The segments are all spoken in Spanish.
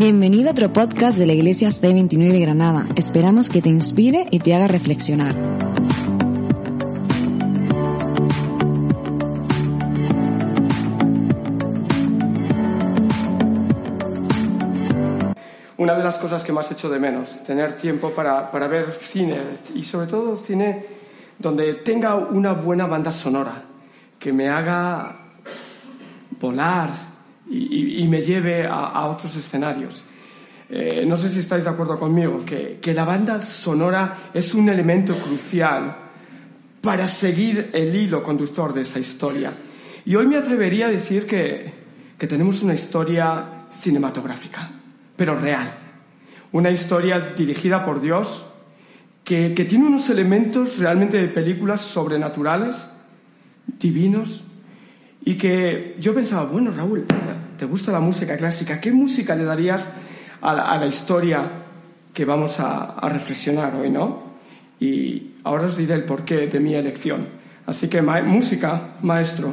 Bienvenido a otro podcast de la Iglesia C29 Granada. Esperamos que te inspire y te haga reflexionar. Una de las cosas que más echo de menos, tener tiempo para, para ver cine y sobre todo cine donde tenga una buena banda sonora, que me haga volar, y, me lleve a, otros escenarios. Eh, no sé si estáis de acuerdo conmigo, que, que, la banda sonora es un elemento crucial para seguir el hilo conductor de esa historia. Y hoy me atrevería a decir que, que tenemos una historia cinematográfica, pero real. Una historia dirigida por Dios, que, que tiene unos elementos realmente de películas sobrenaturales, divinos, y que yo pensaba, bueno, Raúl, ¿te gusta la música clásica? ¿Qué música le darías a la, historia que vamos a, reflexionar hoy, no? Y ahora os diré el porqué de mi elección. Así que, música, maestro.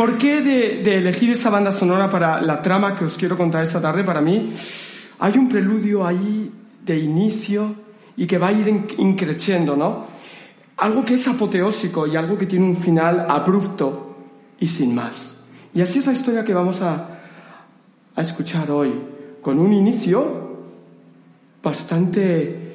Porqué de, elegir esa banda sonora para la trama que os quiero contar esta tarde, para mí, hay un preludio ahí de inicio y que va a ir increciendo, ¿no? Algo que es apoteósico y algo que tiene un final abrupto y sin más. Y así es la historia que vamos a, a escuchar hoy, con un inicio bastante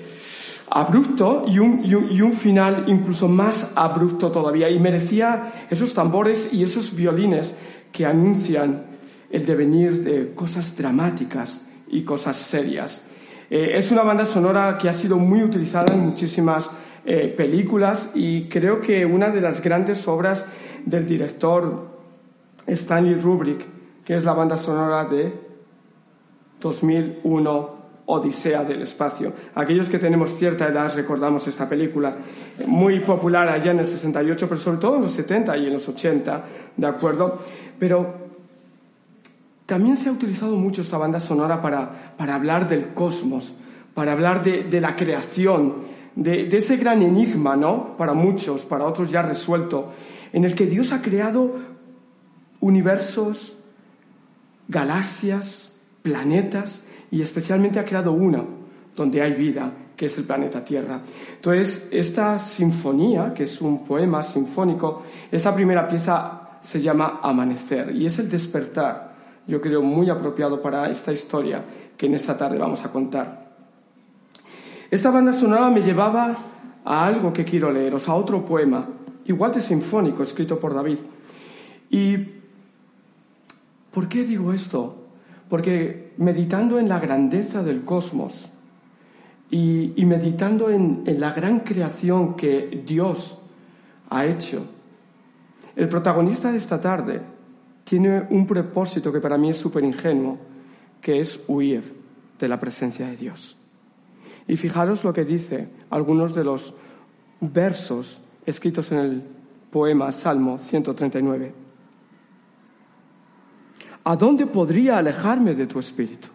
abrupto y un, y, un, final incluso más abrupto todavía. Y merecía esos tambores y esos violines que anuncian el devenir de cosas dramáticas y cosas serias. Eh, es una banda sonora que ha sido muy utilizada en muchísimas eh, películas y creo que una de las grandes obras del director Stanley Kubrick, que es la banda sonora de 2001 Odisea del espacio. Aquellos que tenemos cierta edad recordamos esta película, muy popular allá en el 68, pero sobre todo en los 70 y en los 80, ¿de acuerdo? Pero también se ha utilizado mucho esta banda sonora para, para hablar del cosmos, para hablar de, de la creación, de, de, ese gran enigma, ¿no? Para muchos, para otros ya resuelto, en el que Dios ha creado universos, galaxias, planetas, y especialmente ha creado uno donde hay vida, que es el planeta Tierra. Entonces, esta sinfonía, que es un poema sinfónico, esa primera pieza se llama Amanecer y es el despertar, yo creo, muy apropiado para esta historia que en esta tarde vamos a contar. Esta banda sonora me llevaba a algo que quiero leeros, a otro poema, igual de sinfónico, escrito por David. ¿Y por qué digo esto? Porque meditando en la grandeza del cosmos y, meditando en, la gran creación que Dios ha hecho, el protagonista de esta tarde tiene un propósito que para mí es súper ingenuo, que es huir de la presencia de Dios. Y fijaros lo que dice algunos de los versos escritos en el poema Salmo 139. ¿A dónde podría alejarme de tu espíritu?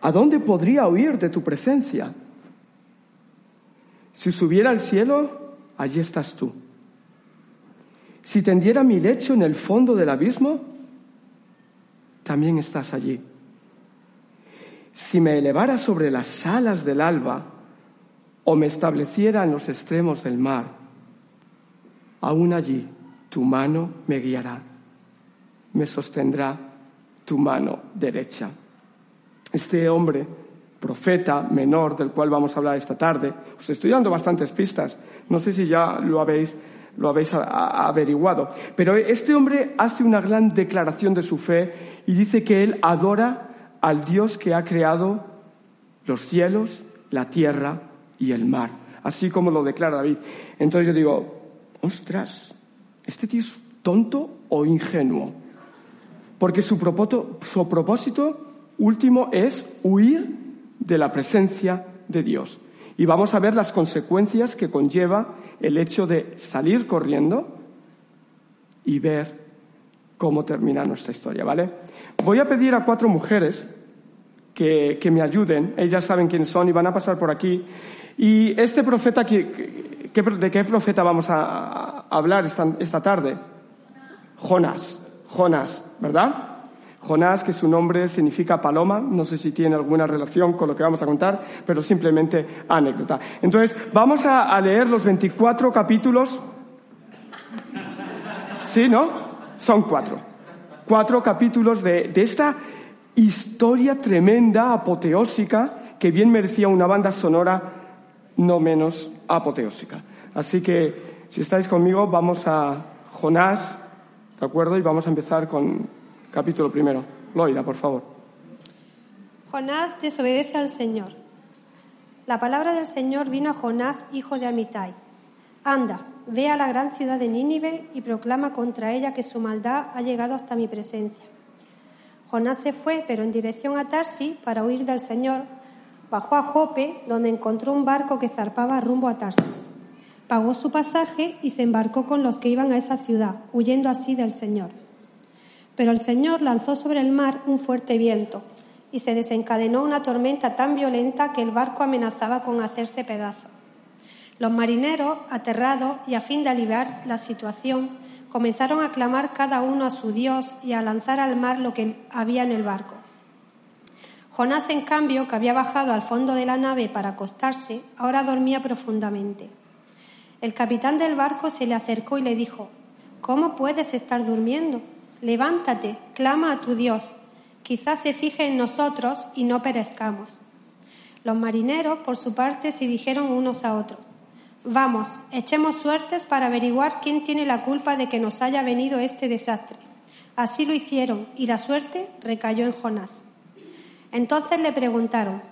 ¿A dónde podría huir de tu presencia? Si subiera al cielo, allí estás tú. Si tendiera mi lecho en el fondo del abismo, también estás allí. Si me elevara sobre las alas del alba o me estableciera en los extremos del mar, aún allí tu mano me guiará, me sostendrá tu mano derecha. Este hombre, profeta menor del cual vamos a hablar esta tarde, os estoy dando bastantes pistas, no sé si ya lo habéis lo habéis averiguado. Pero este hombre hace una gran declaración de su fe y dice que él adora al Dios que ha creado los cielos, la tierra y el mar, así como lo declara David. Entonces yo digo, ostras, ¿este tío es tonto o ingenuo? Porque su propósito, su propósito último es huir de la presencia de Dios. Y vamos a ver las consecuencias que conlleva el hecho de salir corriendo y ver cómo termina nuestra historia, ¿vale? Voy a pedir a cuatro mujeres que, me ayuden, ellas saben quiénes son y van a pasar por aquí. Y este profeta, ¿de qué profeta vamos a, hablar esta, esta tarde? Jonás, Jonás, ¿verdad? Jonás, que su nombre significa paloma, no sé si tiene alguna relación con lo que vamos a contar, pero simplemente anécdota. Entonces, vamos a, leer los 24 capítulos. ¿Sí, no? Son cuatro. Cuatro capítulos de, de esta historia tremenda, apoteósica, que bien merecía una banda sonora no menos apoteósica. Así que, si estáis conmigo, vamos a Jonás, ¿de acuerdo? Y vamos a empezar con capítulo primero. Loida, por favor. Jonás desobedece al Señor. La palabra del Señor vino a Jonás, hijo de Amitai. Anda, ve a la gran ciudad de Nínive y proclama contra ella que su maldad ha llegado hasta mi presencia. Jonás se fue, pero en dirección a Tarsi, para huir del Señor, bajó a Jope, donde encontró un barco que zarpaba rumbo a Tarsis. Pagó su pasaje y se embarcó con los que iban a esa ciudad, huyendo así del Señor. Pero el Señor lanzó sobre el mar un fuerte viento y se desencadenó una tormenta tan violenta que el barco amenazaba con hacerse pedazo. Los marineros, aterrados y a fin de aliviar la situación, comenzaron a clamar cada uno a su Dios y a lanzar al mar lo que había en el barco. Jonás, en cambio, que había bajado al fondo de la nave para acostarse, ahora dormía profundamente. El capitán del barco se le acercó y le dijo, ¿Cómo puedes estar durmiendo? Levántate, clama a tu Dios, quizás se fije en nosotros y no perezcamos. Los marineros, por su parte, se dijeron unos a otros, Vamos, echemos suertes para averiguar quién tiene la culpa de que nos haya venido este desastre. Así lo hicieron y la suerte recayó en Jonás. Entonces le preguntaron,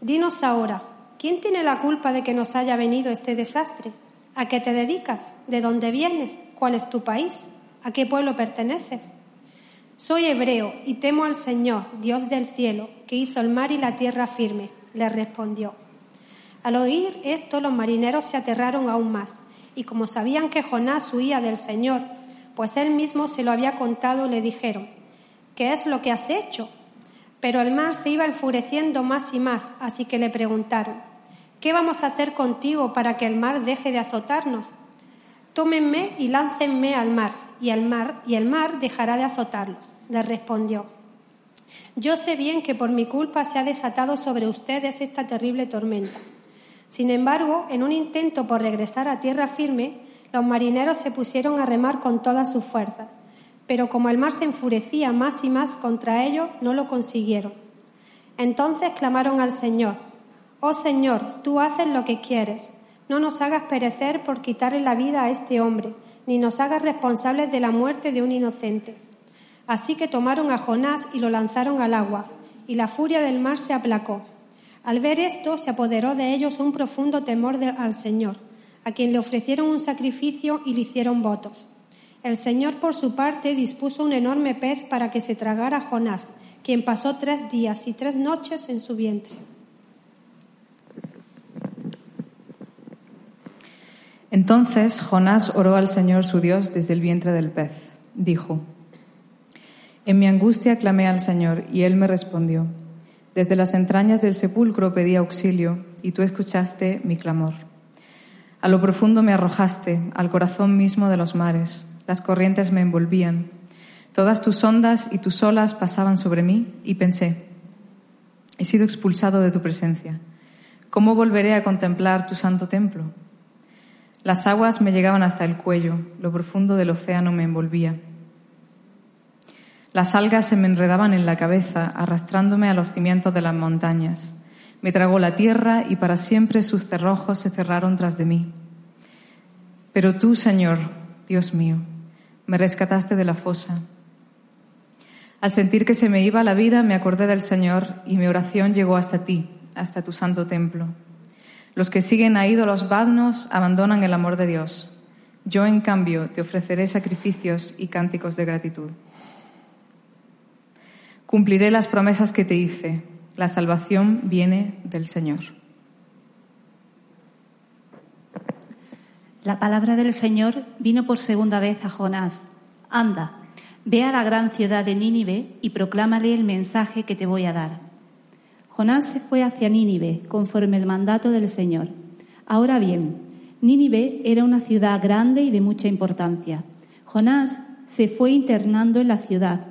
Dinos ahora, ¿quién tiene la culpa de que nos haya venido este desastre? ¿A qué te dedicas? ¿De dónde vienes? ¿Cuál es tu país? ¿A qué pueblo perteneces? Soy hebreo y temo al Señor, Dios del cielo, que hizo el mar y la tierra firme, le respondió. Al oír esto, los marineros se aterraron aún más, y como sabían que Jonás huía del Señor, pues él mismo se lo había contado, le dijeron, ¿qué es lo que has hecho? Pero el mar se iba enfureciendo más y más, así que le preguntaron, ¿qué vamos a hacer contigo para que el mar deje de azotarnos? Tómenme y láncenme al mar, y el mar, y el mar dejará de azotarlos. Le respondió. Yo sé bien que por mi culpa se ha desatado sobre ustedes esta terrible tormenta. Sin embargo, en un intento por regresar a tierra firme, los marineros se pusieron a remar con toda su fuerza, pero como el mar se enfurecía más y más contra ellos, no lo consiguieron. Entonces clamaron al Señor, Oh Señor, tú haces lo que quieres, no nos hagas perecer por quitarle la vida a este hombre, ni nos hagas responsables de la muerte de un inocente. Así que tomaron a Jonás y lo lanzaron al agua, y la furia del mar se aplacó. Al ver esto, se apoderó de ellos un profundo temor al Señor, a quien le ofrecieron un sacrificio y le hicieron votos. El Señor, por su parte, dispuso un enorme pez para que se tragara a Jonás, quien pasó tres días y tres noches en su vientre. Entonces Jonás oró al Señor su Dios desde el vientre del pez. Dijo, En mi angustia clamé al Señor y Él me respondió. Desde las entrañas del sepulcro pedí auxilio y tú escuchaste mi clamor. A lo profundo me arrojaste, al corazón mismo de los mares. Las corrientes me envolvían. Todas tus ondas y tus olas pasaban sobre mí y pensé, he sido expulsado de tu presencia. ¿Cómo volveré a contemplar tu santo templo? Las aguas me llegaban hasta el cuello, lo profundo del océano me envolvía. Las algas se me enredaban en la cabeza, arrastrándome a los cimientos de las montañas. Me tragó la tierra y para siempre sus cerrojos se cerraron tras de mí. Pero tú, Señor, Dios mío, me rescataste de la fosa. Al sentir que se me iba la vida, me acordé del Señor y mi oración llegó hasta ti, hasta tu santo templo. Los que siguen a ídolos vagnos abandonan el amor de Dios. Yo, en cambio, te ofreceré sacrificios y cánticos de gratitud. Cumpliré las promesas que te hice. La salvación viene del Señor. La palabra del Señor vino por segunda vez a Jonás. Anda, ve a la gran ciudad de Nínive y proclámale el mensaje que te voy a dar. Jonás se fue hacia Nínive conforme el mandato del Señor. Ahora bien, Nínive era una ciudad grande y de mucha importancia. Jonás se fue internando en la ciudad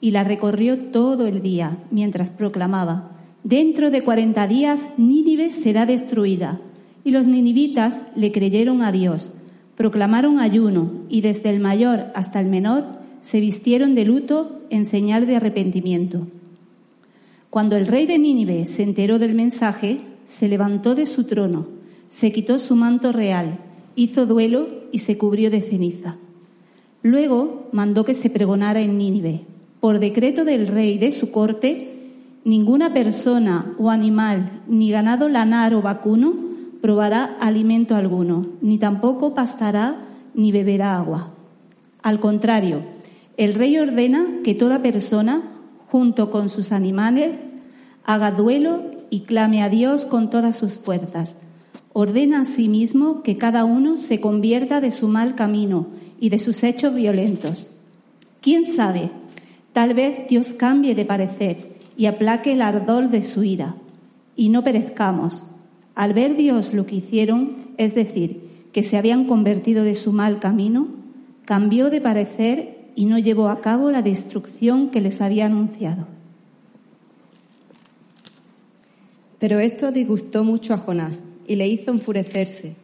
y la recorrió todo el día mientras proclamaba, Dentro de cuarenta días Nínive será destruida. Y los ninivitas le creyeron a Dios, proclamaron ayuno y desde el mayor hasta el menor se vistieron de luto en señal de arrepentimiento. Cuando el rey de Nínive se enteró del mensaje, se levantó de su trono, se quitó su manto real, hizo duelo y se cubrió de ceniza. Luego mandó que se pregonara en Nínive por decreto del rey de su corte, ninguna persona o animal, ni ganado lanar o vacuno, probará alimento alguno, ni tampoco pastará ni beberá agua. Al contrario, el rey ordena que toda persona, junto con sus animales, haga duelo y clame a Dios con todas sus fuerzas. Ordena asimismo que cada uno se convierta de su mal camino y de sus hechos violentos. ¿Quién sabe? Tal vez Dios cambie de parecer y aplaque el ardor de su ira, y no perezcamos. Al ver Dios lo que hicieron, es decir, que se habían convertido de su mal camino, cambió de parecer y no llevó a cabo la destrucción que les había anunciado. Pero esto disgustó mucho a Jonás y le hizo enfurecerse.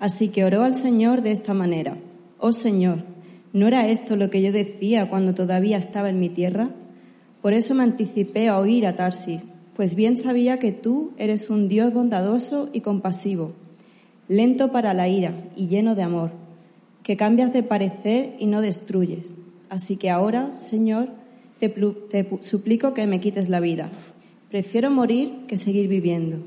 Así que oró al Señor de esta manera, Oh Señor, ¿No era esto lo que yo decía cuando todavía estaba en mi tierra? Por eso me anticipé a oír a Tarsis, pues bien sabía que tú eres un Dios bondadoso y compasivo, lento para la ira y lleno de amor, que cambias de parecer y no destruyes. Así que ahora, Señor, te, suplico que me quites la vida. Prefiero morir que seguir viviendo.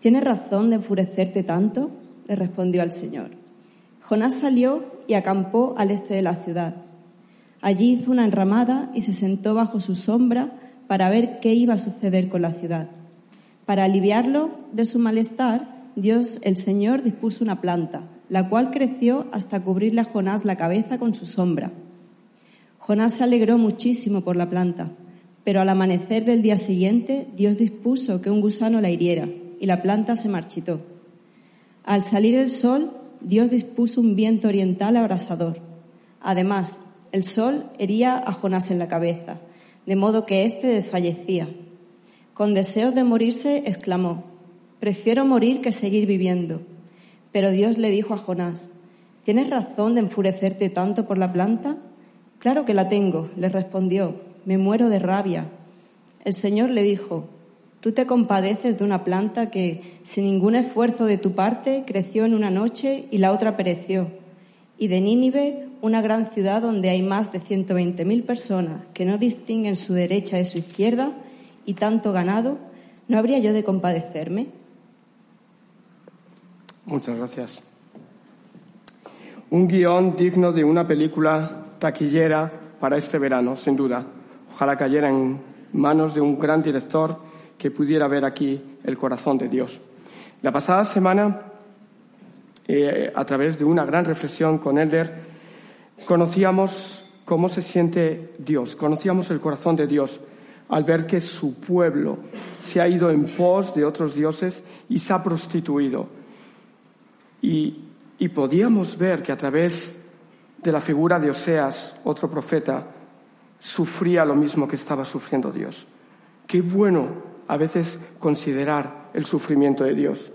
¿Tienes razón de enfurecerte tanto? le respondió al Señor. Jonás salió y acampó al este de la ciudad. Allí hizo una enramada y se sentó bajo su sombra para ver qué iba a suceder con la ciudad. Para aliviarlo de su malestar, Dios el Señor dispuso una planta, la cual creció hasta cubrirle a Jonás la cabeza con su sombra. Jonás se alegró muchísimo por la planta, pero al amanecer del día siguiente Dios dispuso que un gusano la hiriera y la planta se marchitó. Al salir el sol, Dios dispuso un viento oriental abrasador. Además, el sol hería a Jonás en la cabeza, de modo que éste desfallecía. Con deseos de morirse, exclamó, Prefiero morir que seguir viviendo. Pero Dios le dijo a Jonás, ¿Tienes razón de enfurecerte tanto por la planta? Claro que la tengo, le respondió, me muero de rabia. El Señor le dijo, Tú te compadeces de una planta que, sin ningún esfuerzo de tu parte, creció en una noche y la otra pereció. Y de Nínive, una gran ciudad donde hay más de 120.000 personas que no distinguen su derecha de su izquierda y tanto ganado, ¿no habría yo de compadecerme? Muchas gracias. Un guion digno de una película taquillera para este verano, sin duda. Ojalá cayera en manos de un gran director que pudiera ver aquí el corazón de Dios. La pasada semana eh, a través de una gran reflexión con Elder, conocíamos cómo se siente Dios, conocíamos el corazón de Dios al ver que su pueblo se ha ido en pos de otros dioses y se ha prostituido. Y, podíamos ver que a través de la figura de Oseas, otro profeta, sufría lo mismo que estaba sufriendo Dios. Qué bueno a veces considerar el sufrimiento de Dios.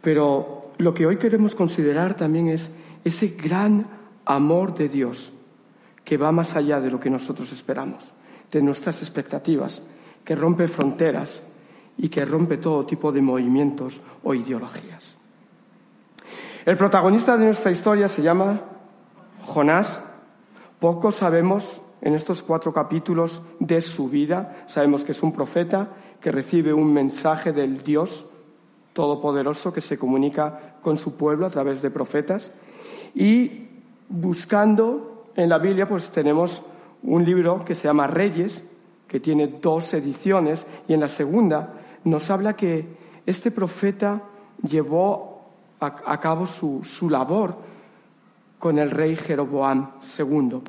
Pero lo que hoy queremos considerar también es ese gran amor de Dios que va más allá de lo que nosotros esperamos, de nuestras expectativas, que rompe fronteras y que rompe todo tipo de movimientos o ideologías. El protagonista de nuestra historia se llama Jonás. Poco sabemos en estos cuatro capítulos de su vida. Sabemos que es un profeta que recibe un mensaje del Dios Todopoderoso que se comunica con su pueblo a través de profetas. Y buscando en la Biblia, pues tenemos un libro que se llama Reyes, que tiene dos ediciones, y en la segunda nos habla que este profeta llevó a, cabo su, su labor con el rey Jeroboam II.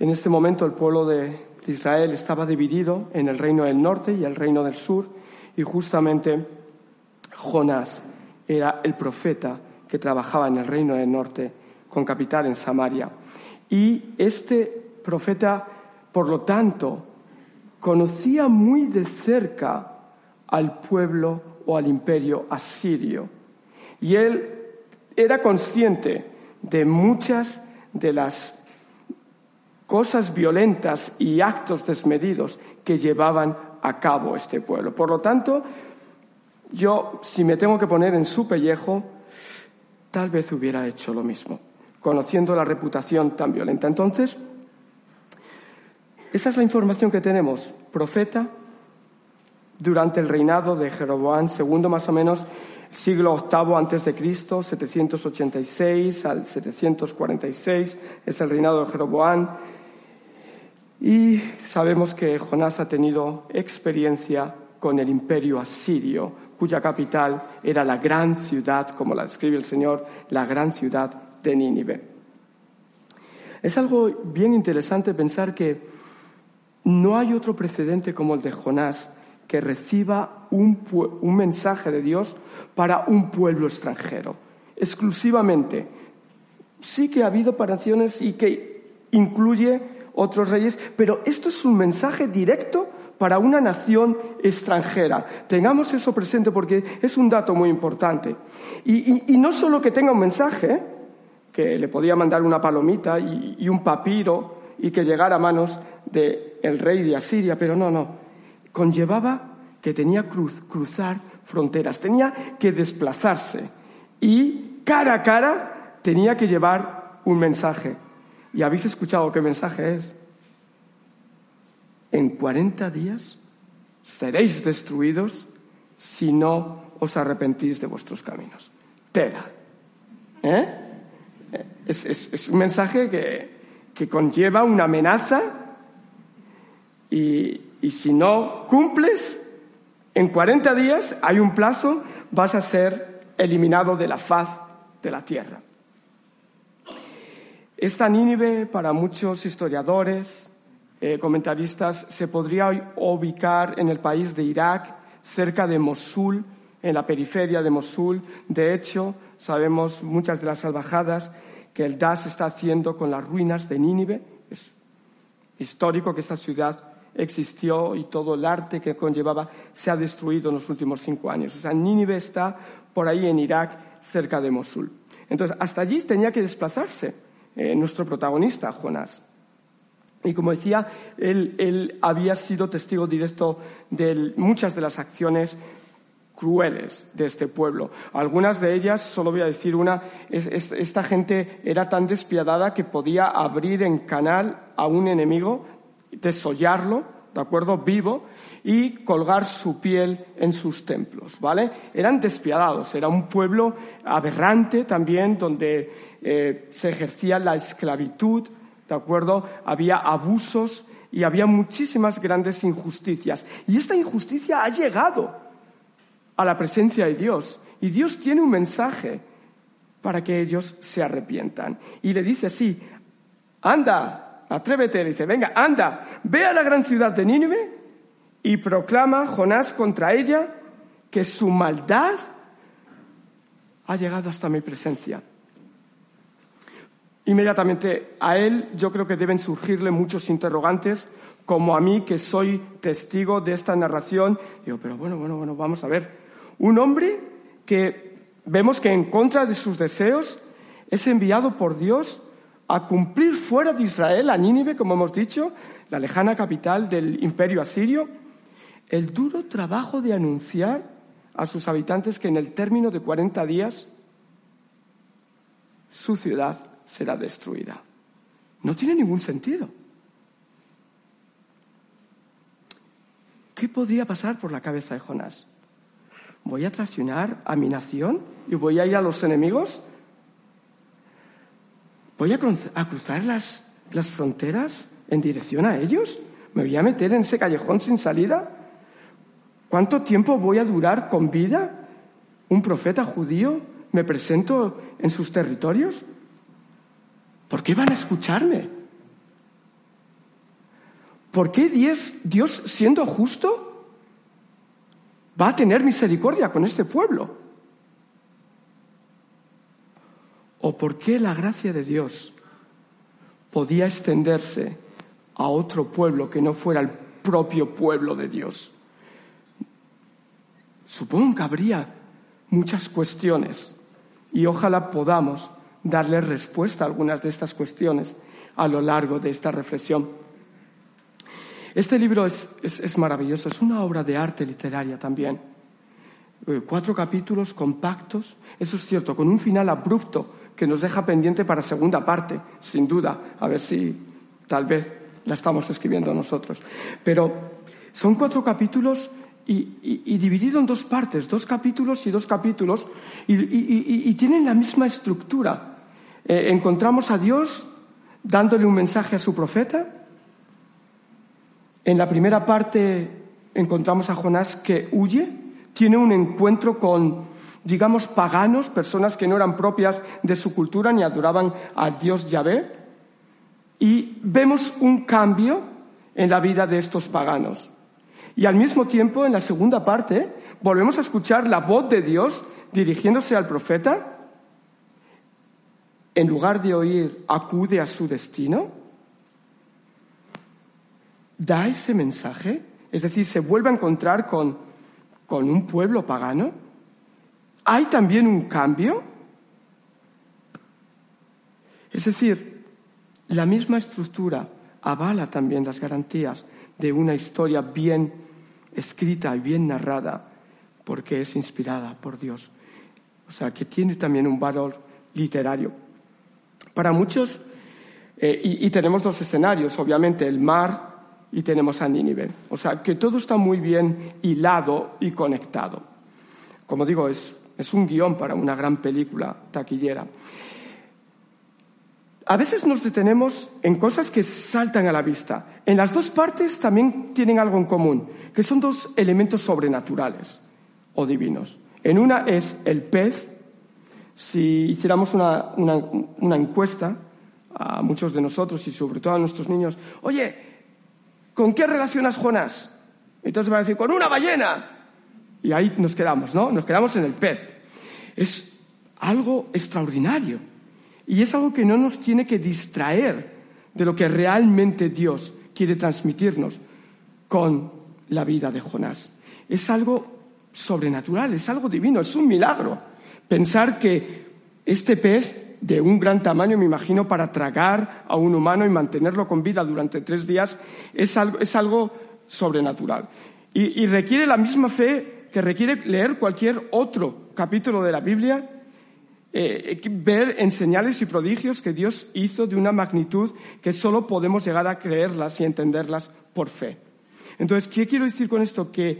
En este momento el pueblo de Israel estaba dividido en el reino del norte y el reino del sur, y justamente Jonás era el profeta que trabajaba en el reino del norte con capital en Samaria. Y este profeta, por lo tanto, conocía muy de cerca al pueblo o al imperio asirio. Y él era consciente de muchas de las cosas violentas y actos desmedidos que llevaban a cabo este pueblo. Por lo tanto, yo, si me tengo que poner en su pellejo, tal vez hubiera hecho lo mismo, conociendo la reputación tan violenta. Entonces, esa es la información que tenemos. Profeta, durante el reinado de Jeroboam II, más o menos, siglo VIII antes de Cristo, 786 al 746, es el reinado de Jeroboam. Y sabemos que Jonás ha tenido experiencia con el imperio asirio, cuya capital era la gran ciudad, como la describe el Señor, la gran ciudad de Nínive. Es algo bien interesante pensar que no hay otro precedente como el de Jonás que reciba un, un mensaje de Dios para un pueblo extranjero, exclusivamente. Sí que ha habido operaciones y que incluye otros reyes, pero esto es un mensaje directo para una nación extranjera. Tengamos eso presente porque es un dato muy importante. Y, no solo que tenga un mensaje, que le podía mandar una palomita y, un papiro y que llegara a manos del rey de Asiria, pero no, no. Conllevaba que tenía que cruzar fronteras, tenía que desplazarse y cara a cara tenía que llevar un mensaje. ¿Y habéis escuchado qué mensaje es? en 40 días seréis destruidos si no os arrepentís de vuestros caminos. Tera. ¿Eh? Es, un mensaje que, conlleva una amenaza y, y si no cumples, en 40 días hay un plazo, vas a ser eliminado de la faz de la tierra. Esta Nínive, para muchos historiadores, eh, comentaristas, se podría ubicar en el país de Irak, cerca de Mosul, en la periferia de Mosul. De hecho, sabemos muchas de las salvajadas que el DAS está haciendo con las ruinas de Nínive. Es histórico que esta ciudad existió y todo el arte que conllevaba se ha destruido en los últimos cinco años. O sea, Nínive está por ahí en Irak, cerca de Mosul. Entonces, hasta allí tenía que desplazarse eh, nuestro protagonista, Jonás. Y como decía, él, había sido testigo directo de muchas de las acciones crueles de este pueblo. Algunas de ellas, solo voy a decir una, esta gente era tan despiadada que podía abrir en canal a un enemigo, desollarlo, ¿de acuerdo? Vivo, y colgar su piel en sus templos, ¿vale? Eran despiadados, era un pueblo aberrante también donde eh, se ejercía la esclavitud, ¿de acuerdo? Había abusos y había muchísimas grandes injusticias. Y esta injusticia ha llegado a la presencia de Dios. Y Dios tiene un mensaje para que ellos se arrepientan. Y le dice así, anda, atrévete, le dice, venga, anda, ve a la gran ciudad de Nínive y proclama Jonás contra ella que su maldad ha llegado hasta mi presencia. Inmediatamente a él yo creo que deben surgirle muchos interrogantes, como a mí que soy testigo de esta narración. Digo, pero bueno, bueno, bueno, vamos a ver. Un hombre que vemos que en contra de sus deseos es enviado por Dios a cumplir fuera de Israel, a Nínive, como hemos dicho, la lejana capital del imperio asirio, el duro trabajo de anunciar a sus habitantes que en el término de 40 días su ciudad será destruida. No tiene ningún sentido. ¿Qué podría pasar por la cabeza de Jonás? ¿Voy a traicionar a mi nación y voy a ir a los enemigos? ¿Voy a cruzar las, las fronteras en dirección a ellos? ¿Me voy a meter en ese callejón sin salida? ¿Cuánto tiempo voy a durar con vida? ¿Un profeta judío me presento en sus territorios? ¿Por qué van a escucharme? ¿Por qué Dios, Dios, siendo justo, va a tener misericordia con este pueblo? ¿O por qué la gracia de Dios podía extenderse a otro pueblo que no fuera el propio pueblo de Dios? Supongo que habría muchas cuestiones y ojalá podamos darle respuesta a algunas de estas cuestiones a lo largo de esta reflexión. Este libro es, maravilloso, es una obra de arte literaria también. Eh, cuatro capítulos compactos, eso es cierto, con un final abrupto que nos deja pendiente para segunda parte, sin duda, a ver si tal vez la estamos escribiendo nosotros. Pero son cuatro capítulos y, dividido en dos partes, dos capítulos y dos capítulos, y, tienen la misma estructura. Eh, encontramos a Dios dándole un mensaje a su profeta. En la primera parte encontramos a Jonás que huye, tiene un encuentro con, digamos, paganos, personas que no eran propias de su cultura ni adoraban al Dios Yahvé. Y vemos un cambio en la vida de estos paganos. Y al mismo tiempo, en la segunda parte, volvemos a escuchar la voz de Dios dirigiéndose al profeta. En lugar de oír, acude a su destino. Da ese mensaje, es decir, se vuelve a encontrar con, con un pueblo pagano. Hay también un cambio. Es decir, la misma estructura avala también las garantías de una historia bien escrita y bien narrada porque es inspirada por Dios. O sea, que tiene también un valor literario. Para muchos, eh, y, tenemos dos escenarios, obviamente el mar y tenemos a Nínive. O sea, que todo está muy bien hilado y conectado. Como digo, es, es un guion para una gran película taquillera. A veces nos detenemos en cosas que saltan a la vista. En las dos partes también tienen algo en común, que son dos elementos sobrenaturales o divinos. En una es el pez. Si hiciéramos una, encuesta a muchos de nosotros y sobre todo a nuestros niños, oye, ¿con qué relacionas Jonás? Entonces va a decir, con una ballena. Y ahí nos quedamos, ¿no? Nos quedamos en el pez. Es algo extraordinario. Y es algo que no nos tiene que distraer de lo que realmente Dios quiere transmitirnos con la vida de Jonás. Es algo sobrenatural, es algo divino, es un milagro. Pensar que este pez de un gran tamaño, me imagino, para tragar a un humano y mantenerlo con vida durante tres días, es algo, sobrenatural. y requiere la misma fe que requiere leer cualquier otro capítulo de la Biblia eh, ver en señales y prodigios que Dios hizo de una magnitud que solo podemos llegar a creerlas y entenderlas por fe. Entonces, ¿qué quiero decir con esto? Que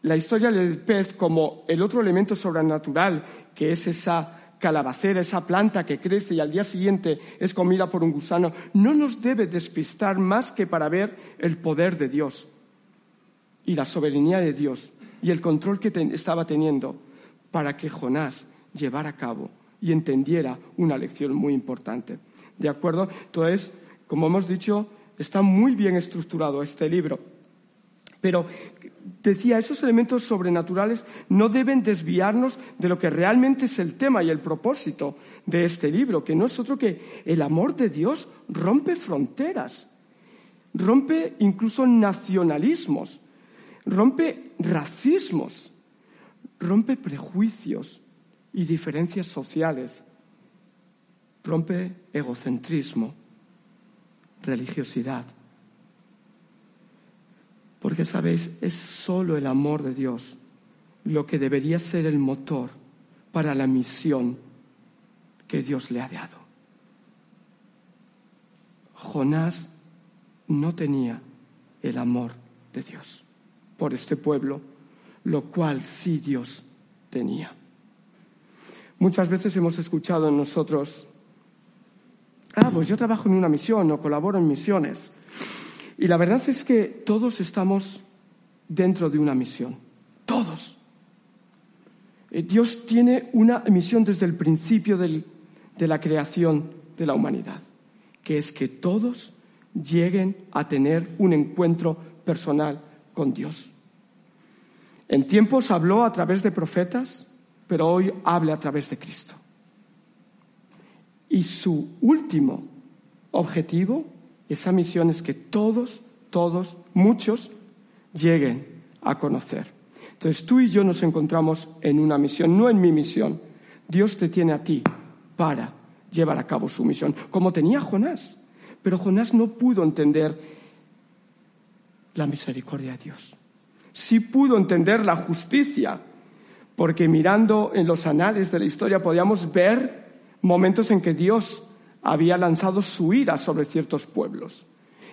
la historia del pez como el otro elemento sobrenatural, que es esa calabacera, esa planta que crece y al día siguiente es comida por un gusano, no nos debe despistar más que para ver el poder de Dios y la soberanía de Dios y el control que estaba teniendo para que Jonás llevar a cabo y entendiera una lección muy importante. ¿De acuerdo? Entonces, como hemos dicho, está muy bien estructurado este libro. Pero decía, esos elementos sobrenaturales no deben desviarnos de lo que realmente es el tema y el propósito de este libro, que no es otro que el amor de Dios rompe fronteras, rompe incluso nacionalismos, rompe racismos, rompe prejuicios y diferencias sociales, rompe egocentrismo, religiosidad. Porque, sabéis, es solo el amor de Dios lo que debería ser el motor para la misión que Dios le ha dado. Jonás no tenía el amor de Dios por este pueblo, lo cual sí Dios tenía. Muchas veces hemos escuchado en nosotros, ah, pues yo trabajo en una misión o colaboro en misiones. Y la verdad es que todos estamos dentro de una misión, todos. Eh, Dios tiene una misión desde el principio de la creación de la humanidad, que es que todos lleguen a tener un encuentro personal con Dios. En tiempos habló a través de profetas, pero hoy habla a través de Cristo. Y su último objetivo, esa misión es que todos, todos, muchos lleguen a conocer. Entonces tú y yo nos encontramos en una misión, no en mi misión. Dios te tiene a ti para llevar a cabo su misión, como tenía Jonás. Pero Jonás no pudo entender la misericordia de Dios. Sí pudo entender la justicia, porque mirando en los anales de la historia podíamos ver momentos en que Dios había lanzado su ira sobre ciertos pueblos.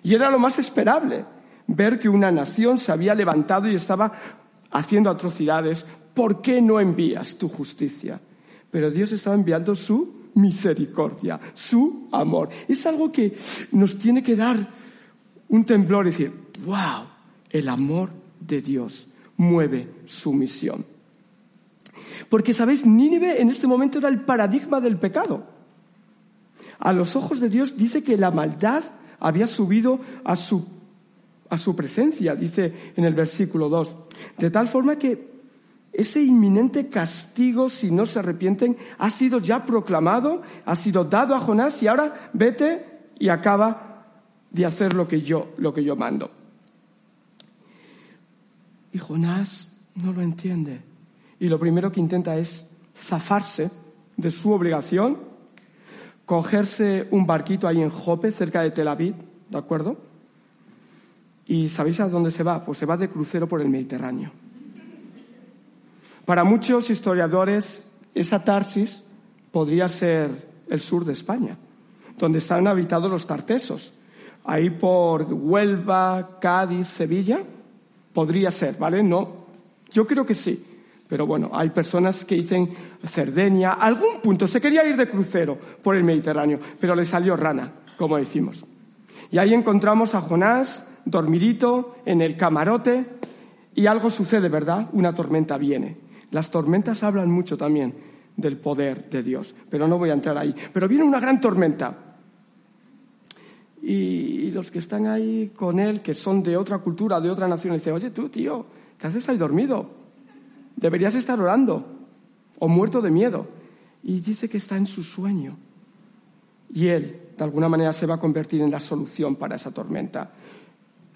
Y era lo más esperable, ver que una nación se había levantado y estaba haciendo atrocidades. ¿Por qué no envías tu justicia? Pero Dios estaba enviando su misericordia, su amor. Es algo que nos tiene que dar un temblor y decir, wow, el amor de Dios mueve su misión. Porque, ¿sabéis? Nínive en este momento era el paradigma del pecado. A los ojos de Dios dice que la maldad había subido a su, a su presencia, dice en el versículo 2. De tal forma que ese inminente castigo, si no se arrepienten, ha sido ya proclamado, ha sido dado a Jonás y ahora vete y acaba de hacer lo que yo, lo que yo mando. Y Jonás no lo entiende. Y lo primero que intenta es zafarse de su obligación, cogerse un barquito ahí en Jope, cerca de Tel Aviv, ¿de acuerdo? ¿Y sabéis a dónde se va? Pues se va de crucero por el Mediterráneo. Para muchos historiadores, esa Tarsis podría ser el sur de España, donde están habitados los tartesos. Ahí por Huelva, Cádiz, Sevilla, podría ser, ¿vale? No, yo creo que sí. Pero bueno, hay personas que dicen Cerdeña, algún punto, se quería ir de crucero por el Mediterráneo, pero le salió rana, como decimos. Y ahí encontramos a Jonás, dormirito, en el camarote, y algo sucede, ¿verdad? Una tormenta viene. Las tormentas hablan mucho también del poder de Dios, pero no voy a entrar ahí. Pero viene una gran tormenta. Y, los que están ahí con él, que son de otra cultura, de otra nación, dicen, oye tú, tío, ¿qué haces ahí dormido? Deberías estar orando o muerto de miedo. Y dice que está en su sueño. Y él, de alguna manera, se va a convertir en la solución para esa tormenta.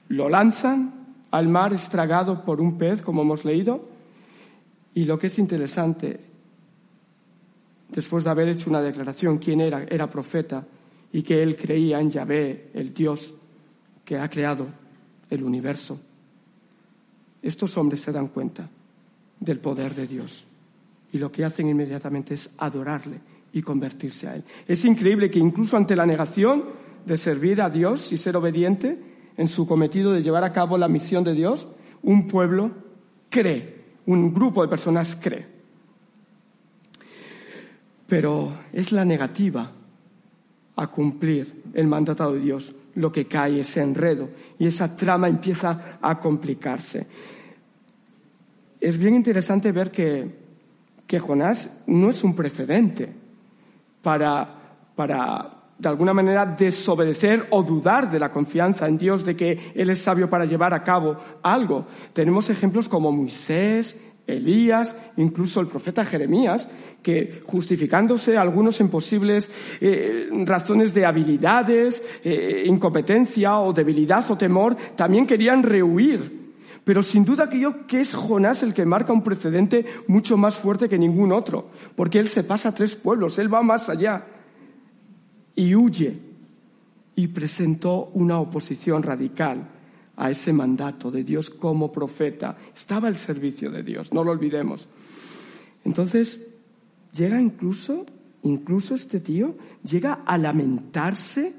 Lo lanzan al mar estragado por un pez, como hemos leído, y lo que es interesante, después de haber hecho una declaración, quién era, era profeta y que él creía en Yahvé, el Dios que ha creado el universo, estos hombres se dan cuenta del poder de Dios y lo que hacen inmediatamente es adorarle y convertirse a Él. Es increíble que incluso ante la negación de servir a Dios y ser obediente en su cometido de llevar a cabo la misión de Dios, un pueblo cree un grupo de personas cree. Pero es la negativa a cumplir el mandato de Dios lo que cae ese enredo y esa trama empieza a complicarse. Es bien interesante ver que, que Jonás no es un precedente para, para de alguna manera desobedecer o dudar de la confianza en Dios de que Él es sabio para llevar a cabo algo. Tenemos ejemplos como Moisés, Elías, incluso el profeta Jeremías, que justificándose algunos en posibles eh, razones de habilidades, eh, incompetencia o debilidad o temor, también querían rehuir. Pero sin duda creo que es Jonás el que marca un precedente mucho más fuerte que ningún otro, porque él se pasa a tres pueblos, él va más allá y huye y presentó una oposición radical a ese mandato de Dios como profeta. Estaba al servicio de Dios, no lo olvidemos. Entonces, llega incluso, incluso este tío, llega a lamentarse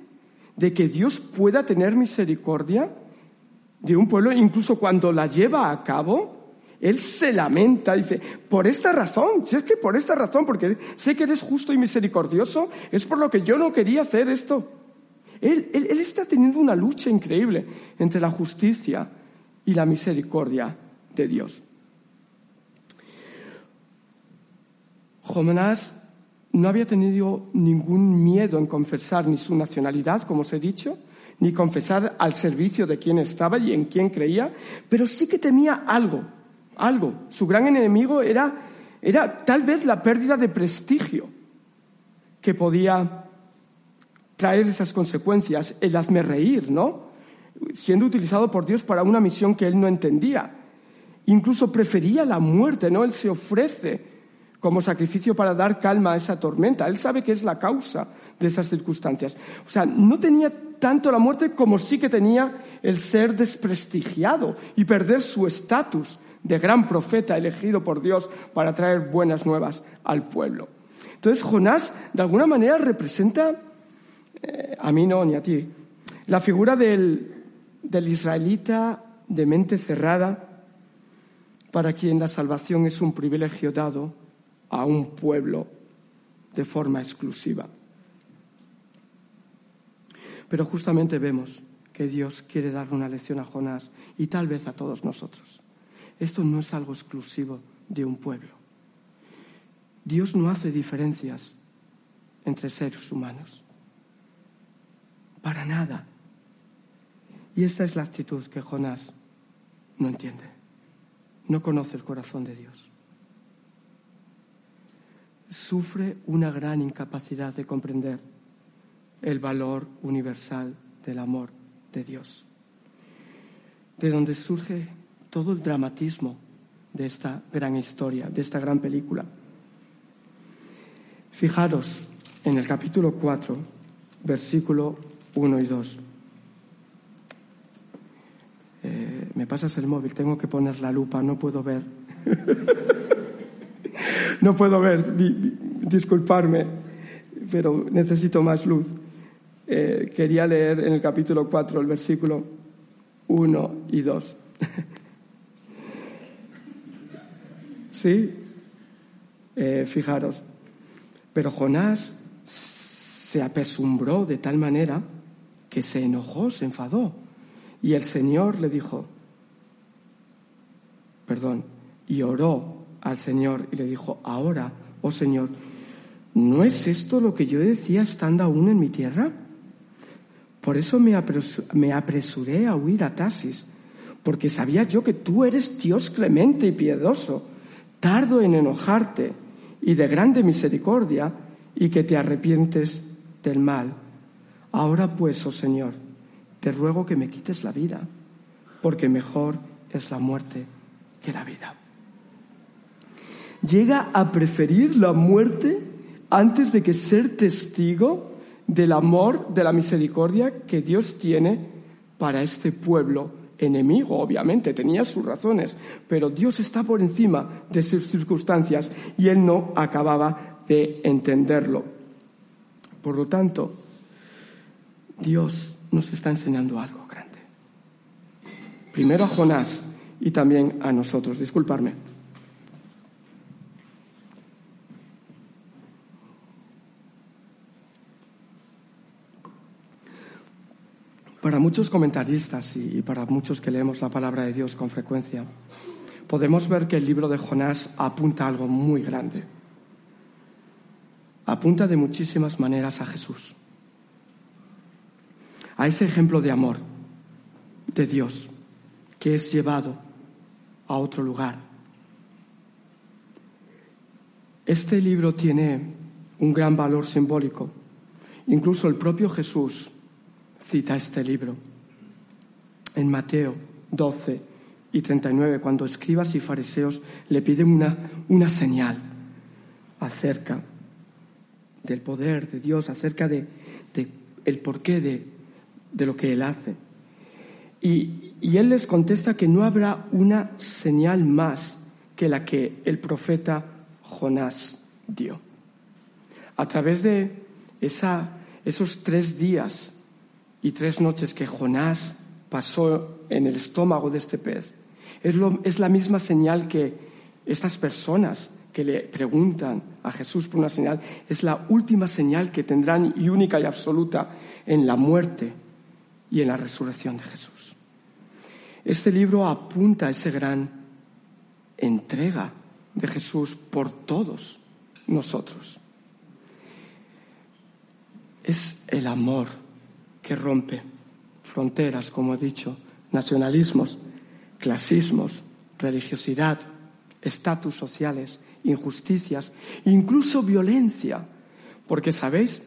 de que Dios pueda tener misericordia de un pueblo, incluso cuando la lleva a cabo, él se lamenta, dice, por esta razón, si es que por esta razón, porque sé que eres justo y misericordioso, es por lo que yo no quería hacer esto. Él, él, está teniendo una lucha increíble entre la justicia y la misericordia de Dios. Jonás no había tenido ningún miedo en confesar ni su nacionalidad, como os he dicho, ni confesar al servicio de quien estaba y en quién creía, pero sí que temía algo, algo. Su gran enemigo era, era tal vez la pérdida de prestigio que podía traer esas consecuencias, el hazme reír, ¿no? Siendo utilizado por Dios para una misión que él no entendía. Incluso prefería la muerte, ¿no? Él se ofrece como sacrificio para dar calma a esa tormenta. Él sabe que es la causa de esas circunstancias. O sea, no tenía tanto la muerte como sí que tenía el ser desprestigiado y perder su estatus de gran profeta elegido por Dios para traer buenas nuevas al pueblo. Entonces Jonás, de alguna manera, representa, eh, a mí no, ni a ti, la figura del, del israelita de mente cerrada, para quien la salvación es un privilegio dado a un pueblo de forma exclusiva. Pero justamente vemos que Dios quiere dar una lección a Jonás y tal vez a todos nosotros. Esto no es algo exclusivo de un pueblo. Dios no hace diferencias entre seres humanos. Para nada. Y esta es la actitud que Jonás no entiende. No conoce el corazón de Dios. Sufre una gran incapacidad de comprender el valor universal del amor de Dios. De donde surge todo el dramatismo de esta gran historia, de esta gran película. Fijaros en el capítulo 4, versículo 1 y 2. Eh, me pasas el móvil, tengo que poner la lupa, no puedo ver. no puedo ver, disculparme, pero necesito más luz. Eh, quería leer en el capítulo 4 el versículo 1 y 2. Sí, eh, fijaros. Pero Jonás se apesumbró de tal manera que se enojó, se enfadó. Y el Señor le dijo, perdón, y oró al Señor y le dijo, ahora, oh Señor, ¿no es esto lo que yo decía estando aún en mi tierra? Por eso me, apresuré a huir a Tasis, porque sabía yo que tú eres Dios clemente y piedoso tardo en enojarte y de grande misericordia, y que te arrepientes del mal. Ahora pues, oh Señor, te ruego que me quites la vida, porque mejor es la muerte que la vida. Llega a preferir la muerte antes de que ser testigo del amor, de la misericordia que Dios tiene para este pueblo enemigo, obviamente, tenía sus razones, pero Dios está por encima de sus circunstancias y él no acababa de entenderlo. Por lo tanto, Dios nos está enseñando algo grande. Primero a Jonás y también a nosotros. Disculparme. Para muchos comentaristas y para muchos que leemos la palabra de Dios con frecuencia, podemos ver que el libro de Jonás apunta a algo muy grande. apunta de muchísimas maneras a Jesús, a ese ejemplo de amor de Dios que es llevado a otro lugar. Este libro tiene un gran valor simbólico. Incluso el propio Jesús cita este libro. En Mateo 12 y 39, cuando escribas y fariseos le piden una, una señal acerca del poder de Dios, acerca de, el porqué de, de lo que Él hace. Y, y Él les contesta que no habrá una señal más que la que el profeta Jonás dio. A través de esa, esos tres días y tres noches que Jonás pasó en el estómago de este pez, es, es la misma señal que estas personas que le preguntan a Jesús por una señal, es la última señal que tendrán y única y absoluta en la muerte y en la resurrección de Jesús. Este libro apunta a esa gran entrega de Jesús por todos nosotros. Es el amor que rompe fronteras, como he dicho, nacionalismos, clasismos, religiosidad, estatus sociales, injusticias, incluso violencia. Porque, ¿sabéis?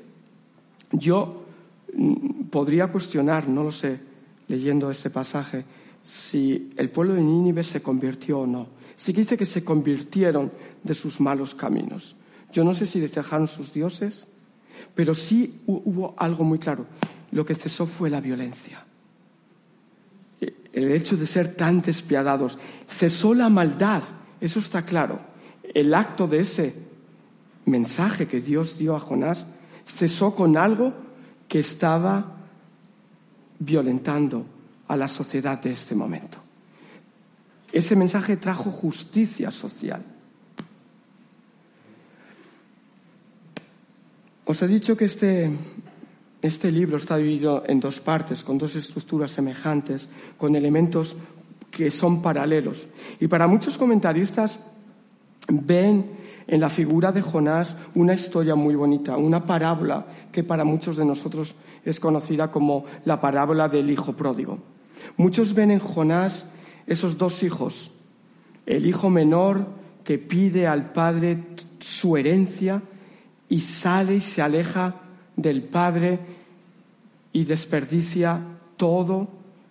Yo mm, podría cuestionar, no lo sé, leyendo este pasaje, si el pueblo de Nínive se convirtió o no. Sí que dice que se convirtieron de sus malos caminos. Yo no sé si dejaron sus dioses, pero sí hubo algo muy claro. Lo que cesó fue la violencia. El hecho de ser tan despiadados. Cesó la maldad, eso está claro. El acto de ese mensaje que Dios dio a Jonás cesó con algo que estaba violentando a la sociedad de este momento. Ese mensaje trajo justicia social. Os he dicho que este, este libro está dividido en dos partes, con dos estructuras semejantes, con elementos que son paralelos. Y para muchos comentaristas ven en la figura de Jonás una historia muy bonita, una parábola que para muchos de nosotros es conocida como la parábola del hijo pródigo. Muchos ven en Jonás esos dos hijos, el hijo menor que pide al padre su herencia y sale y se aleja del padre y desperdicia todo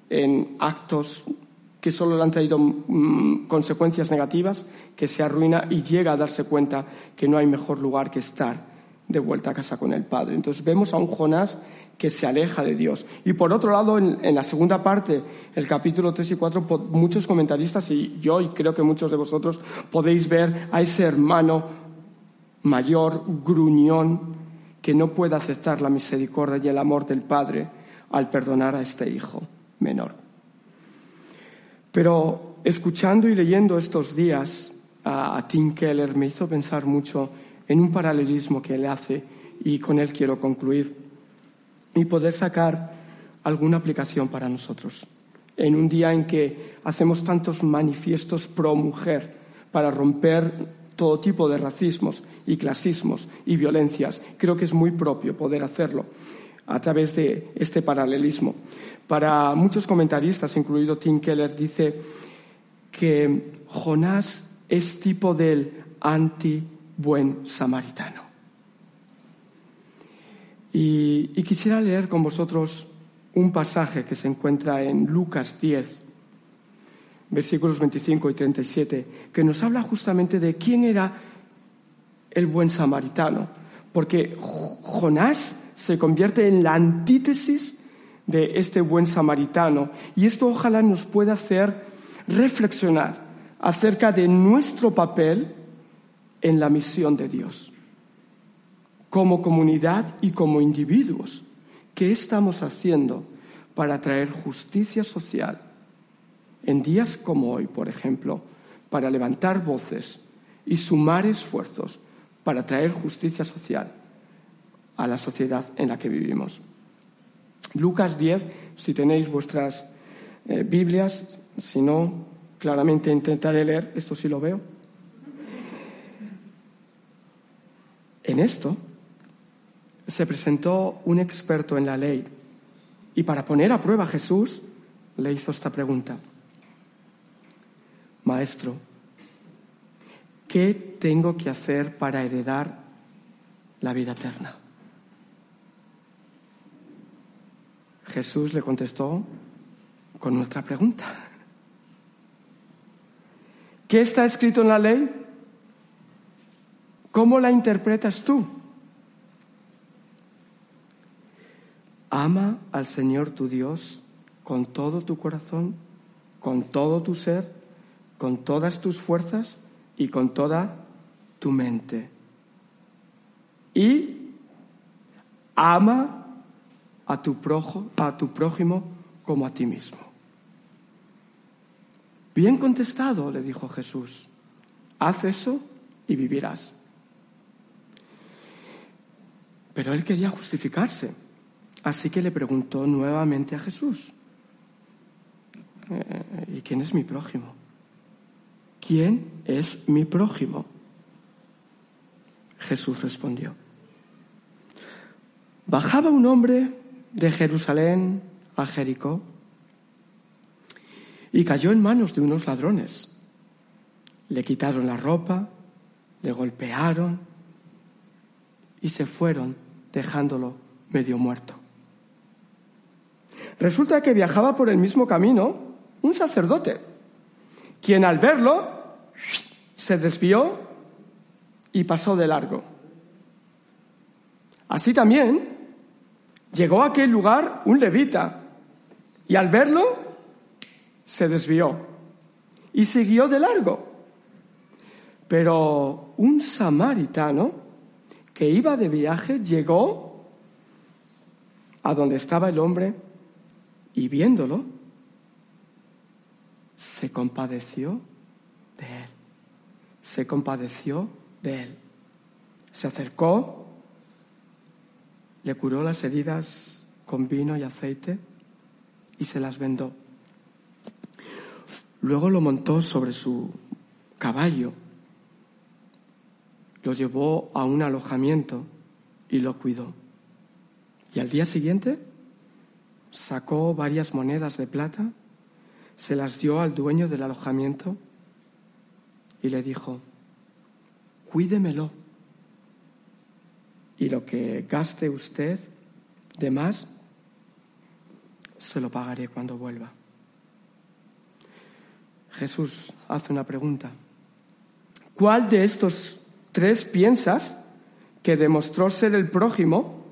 en actos que solo le han traído mm, consecuencias negativas, que se arruina y llega a darse cuenta que no hay mejor lugar que estar de vuelta a casa con el Padre. Entonces vemos a un Jonás que se aleja de Dios. Y por otro lado, en, la segunda parte, el capítulo 3 y 4, muchos comentaristas y yo, y creo que muchos de vosotros, podéis ver a ese hermano mayor, gruñón, que no puede aceptar la misericordia y el amor del Padre al perdonar a este hijo menor. Pero escuchando y leyendo estos días a, Tim Keller me hizo pensar mucho en un paralelismo que él hace y con él quiero concluir y poder sacar alguna aplicación para nosotros. En un día en que hacemos tantos manifiestos pro mujer para romper todo tipo de racismos y clasismos y violencias, creo que es muy propio poder hacerlo a través de este paralelismo. Para muchos comentaristas, incluido Tim Keller, dice que Jonás es tipo del anti-buen samaritano. Y, y, quisiera leer con vosotros un pasaje que se encuentra en Lucas 10, versículos 25 y 37, que nos habla justamente de quién era el buen samaritano. Porque Jonás se convierte en la antítesis de este buen samaritano. Y esto ojalá nos pueda hacer reflexionar acerca de nuestro papel en la misión de Dios, como comunidad y como individuos. ¿Qué estamos haciendo para traer justicia social en días como hoy, por ejemplo, para levantar voces y sumar esfuerzos para traer justicia social a la sociedad en la que vivimos? Lucas 10, si tenéis vuestras eh, Biblias, si no, claramente intentaré leer, esto sí lo veo. En esto se presentó un experto en la ley y para poner a prueba a Jesús le hizo esta pregunta. Maestro, ¿qué tengo que hacer para heredar la vida eterna? Jesús le contestó con otra pregunta. ¿Qué está escrito en la ley? ¿Cómo la interpretas tú? Ama al Señor tu Dios con todo tu corazón, con todo tu ser, con todas tus fuerzas y con toda tu mente. Y ama a tu, a tu prójimo como a ti mismo. Bien contestado, le dijo Jesús. Haz eso y vivirás. Pero él quería justificarse. Así que le preguntó nuevamente a Jesús, eh, ¿y quién es mi prójimo? ¿Quién es mi prójimo? Jesús respondió, bajaba un hombre de Jerusalén a Jericó y cayó en manos de unos ladrones. Le quitaron la ropa, le golpearon y se fueron dejándolo medio muerto. Resulta que viajaba por el mismo camino un sacerdote, quien al verlo se desvió y pasó de largo. Así también llegó a aquel lugar un levita y al verlo se desvió y siguió de largo. Pero un samaritano que iba de viaje llegó a donde estaba el hombre y viéndolo, se compadeció de él. Se compadeció de él. Se acercó, le curó las heridas con vino y aceite y se las vendó. Luego lo montó sobre su caballo lo llevó a un alojamiento y lo cuidó. Y al día siguiente sacó varias monedas de plata, se las dio al dueño del alojamiento y le dijo, cuídemelo y lo que gaste usted de más, se lo pagaré cuando vuelva. Jesús hace una pregunta. ¿Cuál de estos Tres, piensas que demostró ser el prójimo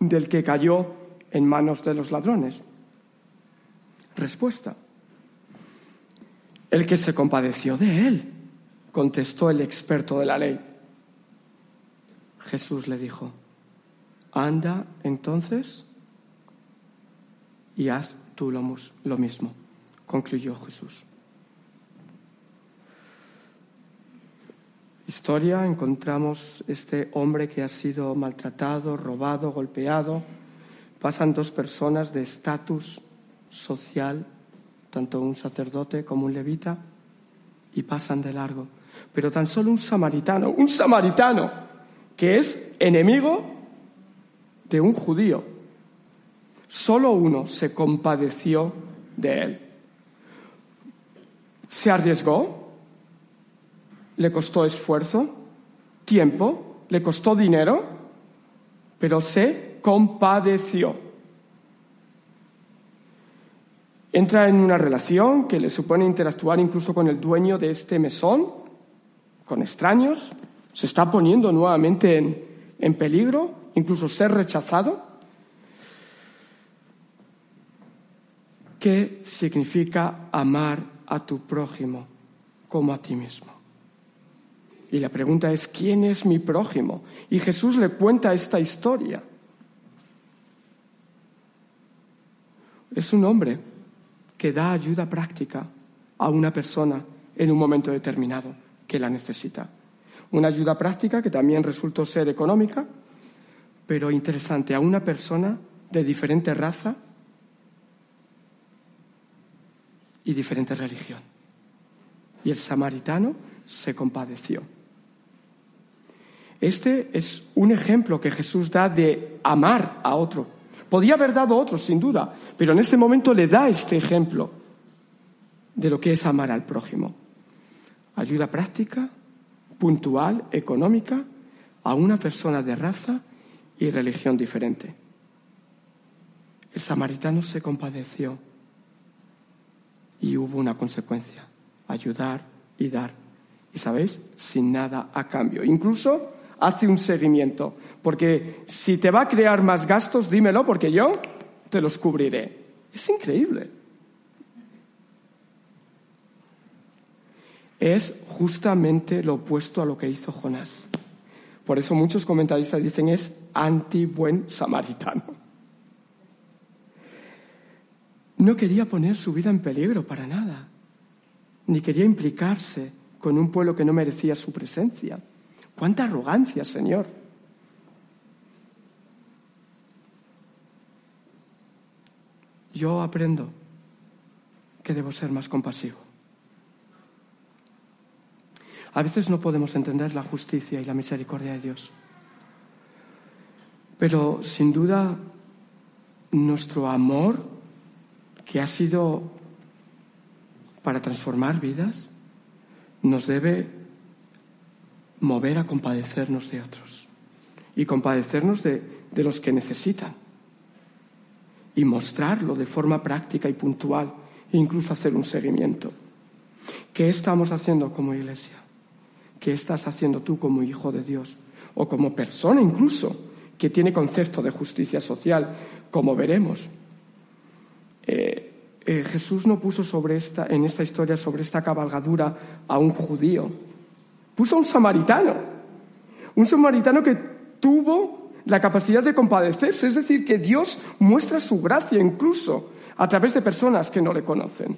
del que cayó en manos de los ladrones. Respuesta. El que se compadeció de él, contestó el experto de la ley. Jesús le dijo, anda entonces y haz tú lo mismo, concluyó Jesús. historia encontramos este hombre que ha sido maltratado, robado, golpeado. Pasan dos personas de estatus social, tanto un sacerdote como un levita, y pasan de largo. Pero tan solo un samaritano, un samaritano que es enemigo de un judío, solo uno se compadeció de él. Se arriesgó, le costó esfuerzo, tiempo, le costó dinero, pero se compadeció. Entra en una relación que le supone interactuar incluso con el dueño de este mesón, con extraños, se está poniendo nuevamente en, en peligro, incluso ser rechazado. ¿Qué significa amar a tu prójimo como a ti mismo? Y la pregunta es, ¿quién es mi prójimo? Y Jesús le cuenta esta historia. Es un hombre que da ayuda práctica a una persona en un momento determinado que la necesita. Una ayuda práctica que también resultó ser económica, pero interesante, a una persona de diferente raza y diferente religión. Y el samaritano se compadeció. Este es un ejemplo que Jesús da de amar a otro. Podía haber dado otro, sin duda, pero en este momento le da este ejemplo de lo que es amar al prójimo. Ayuda práctica, puntual, económica, a una persona de raza y religión diferente. El samaritano se compadeció y hubo una consecuencia, ayudar y dar. Y sabéis, sin nada a cambio. Incluso hace un seguimiento, porque si te va a crear más gastos, dímelo, porque yo te los cubriré. Es increíble. Es justamente lo opuesto a lo que hizo Jonás. Por eso muchos comentaristas dicen es anti-buen samaritano. No quería poner su vida en peligro para nada, ni quería implicarse con un pueblo que no merecía su presencia. ¡Cuánta arrogancia, Señor! Yo aprendo que debo ser más compasivo. A veces no podemos entender la justicia y la misericordia de Dios. Pero sin duda nuestro amor, que ha sido para transformar vidas, nos debe mover a compadecernos de otros y compadecernos de, los que necesitan y mostrarlo de forma práctica y puntual e incluso hacer un seguimiento. ¿Qué estamos haciendo como iglesia? ¿Qué estás haciendo tú como hijo de Dios? O como persona incluso que tiene concepto de justicia social, como veremos. Eh, eh, Jesús no puso sobre esta, en esta historia sobre esta cabalgadura a un judío, puso a un samaritano, un samaritano que tuvo la capacidad de compadecerse, es decir, que Dios muestra su gracia incluso a través de personas que no le conocen.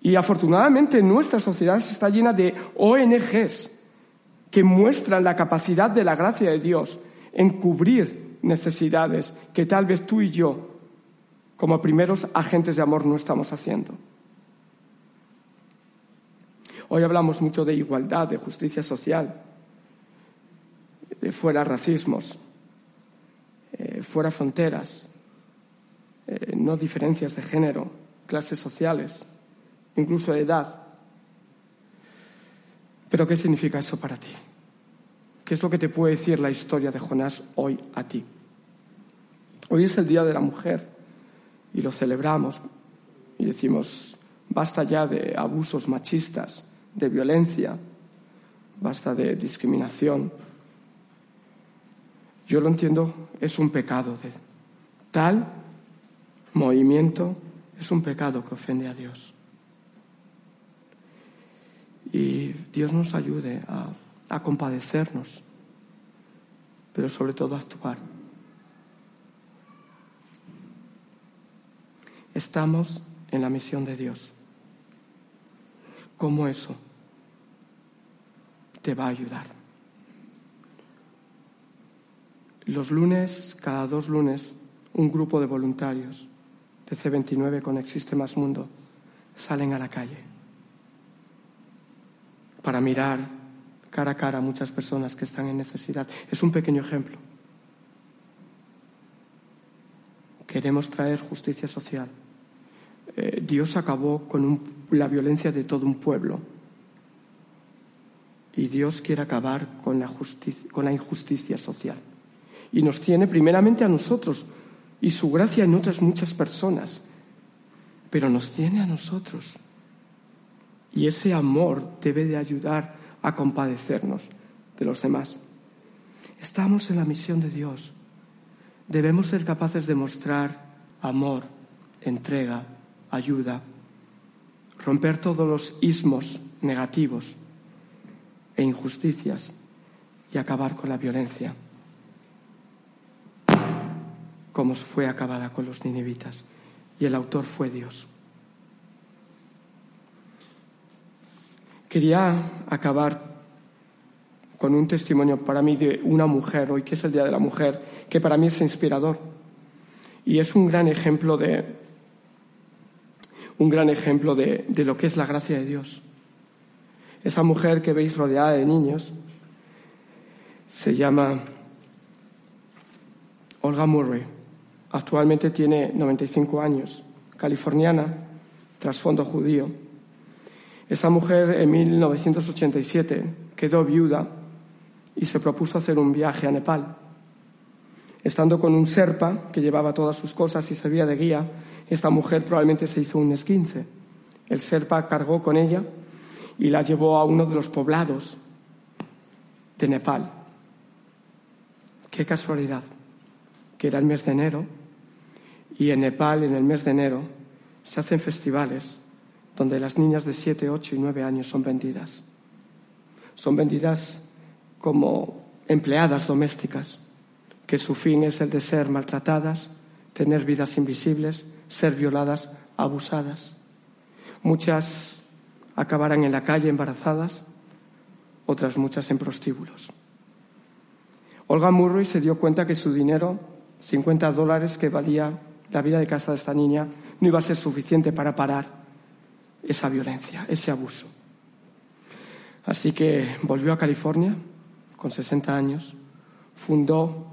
Y afortunadamente nuestra sociedad está llena de ONGs que muestran la capacidad de la gracia de Dios en cubrir necesidades que tal vez tú y yo, como primeros agentes de amor, no estamos haciendo. Hoy hablamos mucho de igualdad, de justicia social, fuera racismos, eh, fuera fronteras, eh, no diferencias de género, clases sociales, incluso de edad. Pero ¿qué significa eso para ti? ¿Qué es lo que te puede decir la historia de Jonás hoy a ti? Hoy es el Día de la Mujer y lo celebramos y decimos, basta ya de abusos machistas, de violencia, basta de discriminación. Yo lo entiendo, es un pecado. Tal movimiento es un pecado que ofende a Dios. Y Dios nos ayude a, a compadecernos, pero sobre todo a actuar. Estamos en la misión de Dios. ¿Cómo eso te va a ayudar? Los lunes, cada dos lunes, un grupo de voluntarios de C29 con Existe Más Mundo salen a la calle para mirar cara a cara a muchas personas que están en necesidad. Es un pequeño ejemplo. Queremos traer justicia social. Eh, Dios acabó con la violencia de todo un pueblo. Y Dios quiere acabar con la, con la injusticia social. Y nos tiene primeramente a nosotros y su gracia en otras muchas personas. Pero nos tiene a nosotros. Y ese amor debe de ayudar a compadecernos de los demás. Estamos en la misión de Dios. Debemos ser capaces de mostrar amor, entrega, ayuda, romper todos los ismos negativos e injusticias y acabar con la violencia, como fue acabada con los ninivitas. Y el autor fue Dios. Quería acabar con un testimonio para mí de una mujer, hoy que es el Día de la Mujer, que para mí es inspirador. Y es un gran ejemplo de, un gran ejemplo de, de lo que es la gracia de Dios. Esa mujer que veis rodeada de niños Se llama Olga Murray. Actualmente tiene 95 años, californiana, trasfondo judío. Esa mujer en 1987 quedó viuda y se propuso hacer un viaje a Nepal. Estando con un serpa que llevaba todas sus cosas y servía de guía, esta mujer probablemente se hizo un esquince. El serpa cargó con ella y la llevó a uno de los poblados de Nepal. Qué casualidad, que era el mes de enero y en Nepal, en el mes de enero, se hacen festivales donde las niñas de 7, 8 y 9 años son vendidas. Son vendidas como empleadas domésticas, que su fin es el de ser maltratadas, tener vidas invisibles, ser violadas, abusadas. Muchas acabarán en la calle embarazadas, otras muchas en prostíbulos. Olga Murray se dio cuenta que su dinero, 50 dólares que valía la vida de casa de esta niña, no iba a ser suficiente para parar esa violencia, ese abuso. Así que volvió a California con 60 años, fundó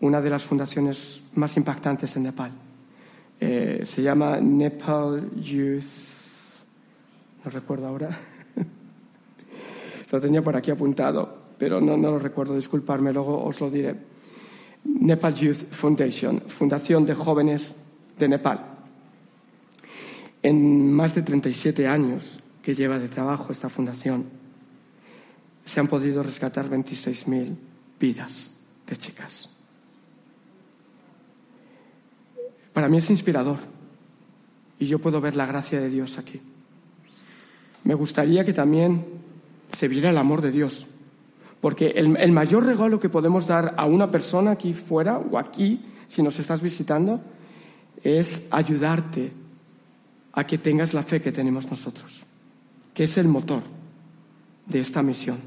una de las fundaciones más impactantes en Nepal. Eh, se llama Nepal Youth, no recuerdo ahora, lo tenía por aquí apuntado, pero no, no lo recuerdo, disculparme, luego os lo diré. Nepal Youth Foundation, Fundación de Jóvenes de Nepal. En más de 37 años que lleva de trabajo esta fundación, se han podido rescatar 26.000 vidas de chicas. Para mí es inspirador y yo puedo ver la gracia de Dios aquí. Me gustaría que también se viera el amor de Dios, porque el, el, mayor regalo que podemos dar a una persona aquí fuera o aquí, si nos estás visitando, es ayudarte a que tengas la fe que tenemos nosotros, que es el motor de esta misión.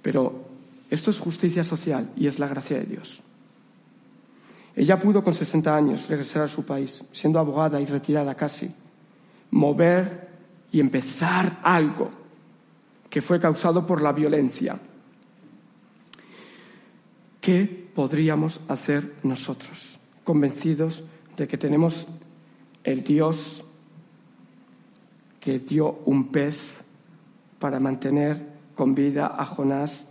Pero esto es justicia social y es la gracia de Dios. Ella pudo con 60 años regresar a su país, siendo abogada y retirada casi, mover y empezar algo que fue causado por la violencia. ¿Qué podríamos hacer nosotros, convencidos de que tenemos el Dios que dio un pez para mantener con vida a Jonás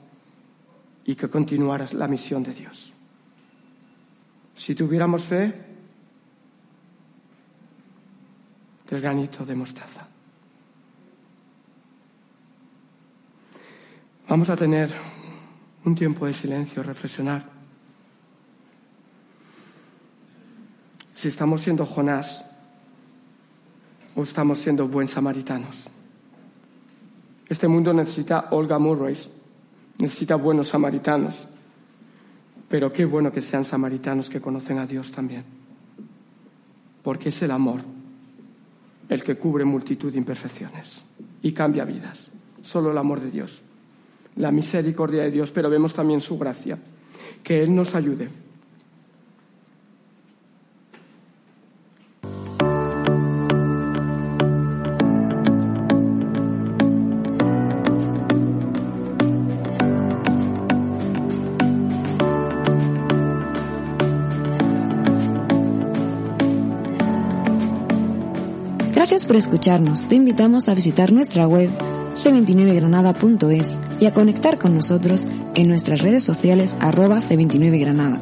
y que continuara la misión de Dios? Si tuviéramos fe del granito de mostaza. Vamos a tener un tiempo de silencio, reflexionar. Si estamos siendo Jonás o estamos siendo buen samaritanos. Este mundo necesita Olga Murray, necesita buenos samaritanos. Pero qué bueno que sean samaritanos que conocen a Dios también. Porque es el amor el que cubre multitud de imperfecciones y cambia vidas. Solo el amor de Dios, la misericordia de Dios, pero vemos también su gracia. Que Él nos ayude Gracias por escucharnos. Te invitamos a visitar nuestra web c29granada.es y a conectar con nosotros en nuestras redes sociales arroba c29granada.